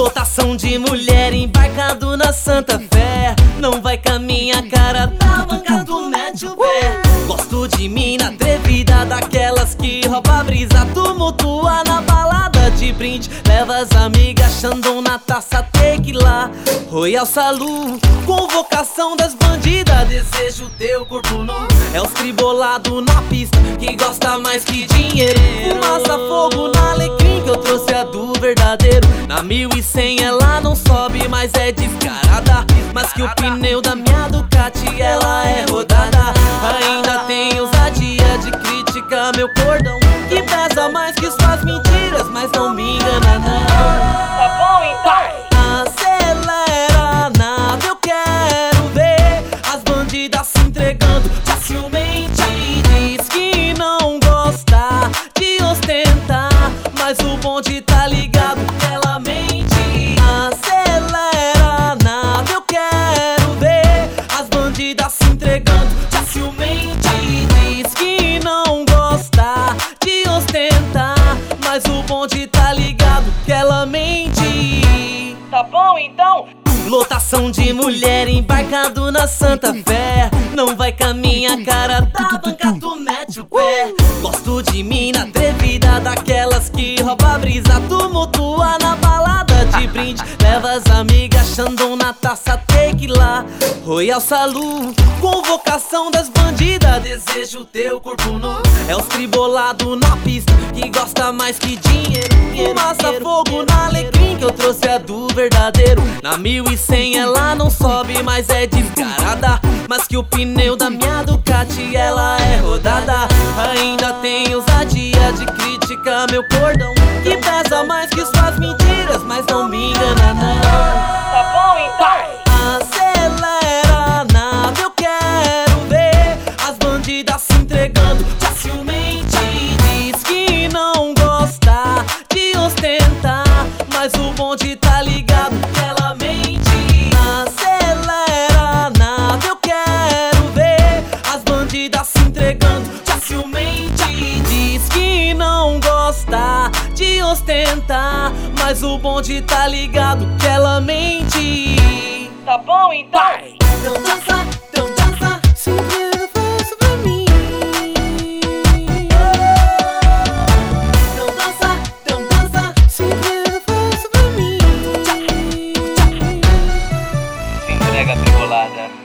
Lotação de mulher embarcado na Santa Fé. Não vai com a minha cara, da banca do mete pé. Gosto de mina atrevida, daquelas que rouba brisa, tumultua na balada de brinde. Leva as amigas, Xandão na taça, tequila. Royal Salu, convocação das bandidas. Desejo teu corpo nu. É os tribolado na pista, que gosta mais que dinheiro. Fumaça, fogo na alecrim, verdadeiro. Na 1100 ela não sobe, mas é descarada. Mas que o pneu da minha Ducati, ela é rodada. Ainda tem ousadia de crítica, meu cordão. Que pesa mais que suas mentiras, mas não me engana, não. Tá bom então? Acelera nada, eu quero ver as bandidas se entregando facilmente. Diz que não gosta de ostentar, mas o bonde tá Tá bom então? Lotação de mulher embarcado na Santa Fé. Não vai com a minha cara, da banca tu mete o pé. Gosto de mina atrevida, daquelas que rouba a brisa, tumultua na balada de brinde. Leva as amigas, Xandão na taça, tequila. Royal Salu, convocação das bandidas. Desejo teu corpo nu. É os tribolado na pista, que gosta mais que dinheiro. Fumaça, fogo na alecrim, que eu trouxe a verdadeiro. Na 1100 ela não sobe, mas é descarada. Mas que o pneu da minha Ducati, ela é rodada. Ainda tem ousadia de crítica, meu cordão. Que pesa mais que suas mentiras, mas não me engana, não. Tá bom então? Acelera nada, eu quero ver as bandidas se entregando facilmente. Diz que não gosta de ostentar, mas o bonde de ostentar, mas o bonde tá ligado que ela mente. Tá bom então? Vai. Então dança, então dança, sempre faz pra mim. Então dança, então dança, sempre faz pra mim. Se entrega pigolada.